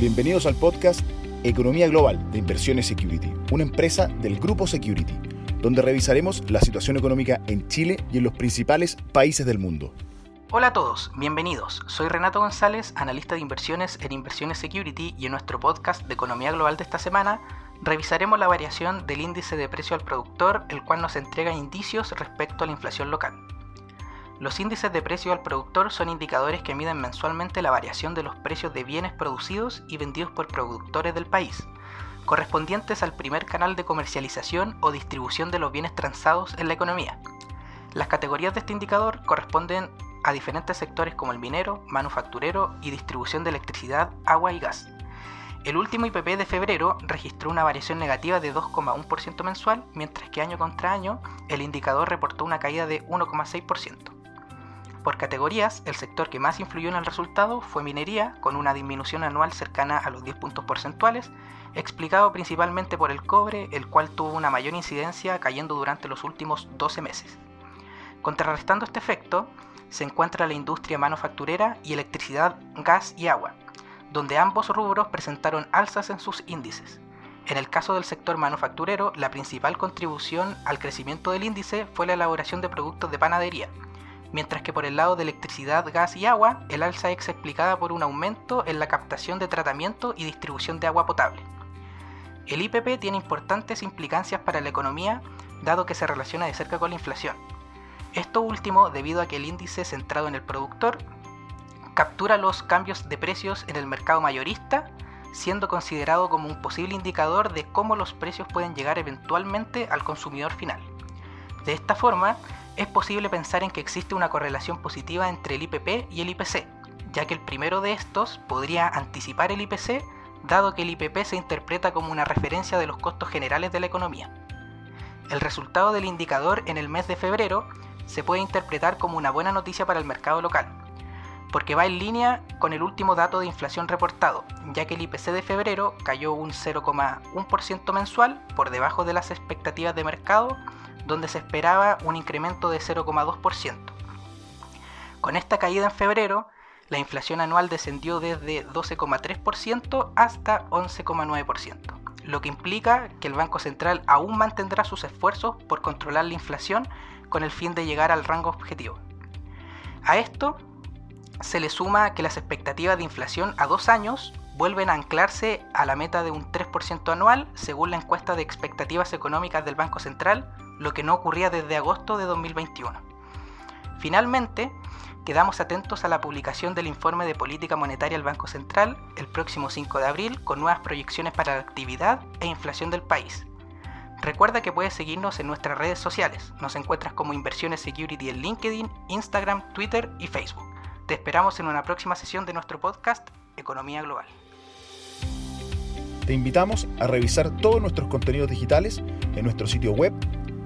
Bienvenidos al podcast Economía Global de Inversiones Security, una empresa del Grupo Security, donde revisaremos la situación económica en Chile y en los principales países del mundo. Hola a todos, bienvenidos. Soy Renato González, analista de inversiones en Inversiones Security y en nuestro podcast de Economía Global de esta semana revisaremos la variación del índice de precio al productor, el cual nos entrega indicios respecto a la inflación local. Los índices de precio al productor son indicadores que miden mensualmente la variación de los precios de bienes producidos y vendidos por productores del país, correspondientes al primer canal de comercialización o distribución de los bienes transados en la economía. Las categorías de este indicador corresponden a diferentes sectores como el minero, manufacturero y distribución de electricidad, agua y gas. El último IPP de febrero registró una variación negativa de 2,1% mensual, mientras que año contra año el indicador reportó una caída de 1,6%. Por categorías, el sector que más influyó en el resultado fue minería, con una disminución anual cercana a los 10 puntos porcentuales, explicado principalmente por el cobre, el cual tuvo una mayor incidencia cayendo durante los últimos 12 meses. Contrarrestando este efecto, se encuentra la industria manufacturera y electricidad, gas y agua, donde ambos rubros presentaron alzas en sus índices. En el caso del sector manufacturero, la principal contribución al crecimiento del índice fue la elaboración de productos de panadería, mientras que por el lado de electricidad, gas y agua, el alza es explicada por un aumento en la captación de tratamiento y distribución de agua potable. El IPP tiene importantes implicancias para la economía, dado que se relaciona de cerca con la inflación. Esto último debido a que el índice centrado en el productor captura los cambios de precios en el mercado mayorista, siendo considerado como un posible indicador de cómo los precios pueden llegar eventualmente al consumidor final. De esta forma, es posible pensar en que existe una correlación positiva entre el IPP y el IPC, ya que el primero de estos podría anticipar el IPC, dado que el IPP se interpreta como una referencia de los costos generales de la economía. El resultado del indicador en el mes de febrero se puede interpretar como una buena noticia para el mercado local, porque va en línea con el último dato de inflación reportado, ya que el IPC de febrero cayó un 0,1% mensual por debajo de las expectativas de mercado donde se esperaba un incremento de 0,2%. Con esta caída en febrero, la inflación anual descendió desde 12,3% hasta 11,9%, lo que implica que el Banco Central aún mantendrá sus esfuerzos por controlar la inflación con el fin de llegar al rango objetivo. A esto se le suma que las expectativas de inflación a dos años vuelven a anclarse a la meta de un 3% anual según la encuesta de expectativas económicas del Banco Central lo que no ocurría desde agosto de 2021. Finalmente, quedamos atentos a la publicación del informe de política monetaria del Banco Central el próximo 5 de abril con nuevas proyecciones para la actividad e inflación del país. Recuerda que puedes seguirnos en nuestras redes sociales. Nos encuentras como Inversiones Security en LinkedIn, Instagram, Twitter y Facebook. Te esperamos en una próxima sesión de nuestro podcast Economía Global. Te invitamos a revisar todos nuestros contenidos digitales en nuestro sitio web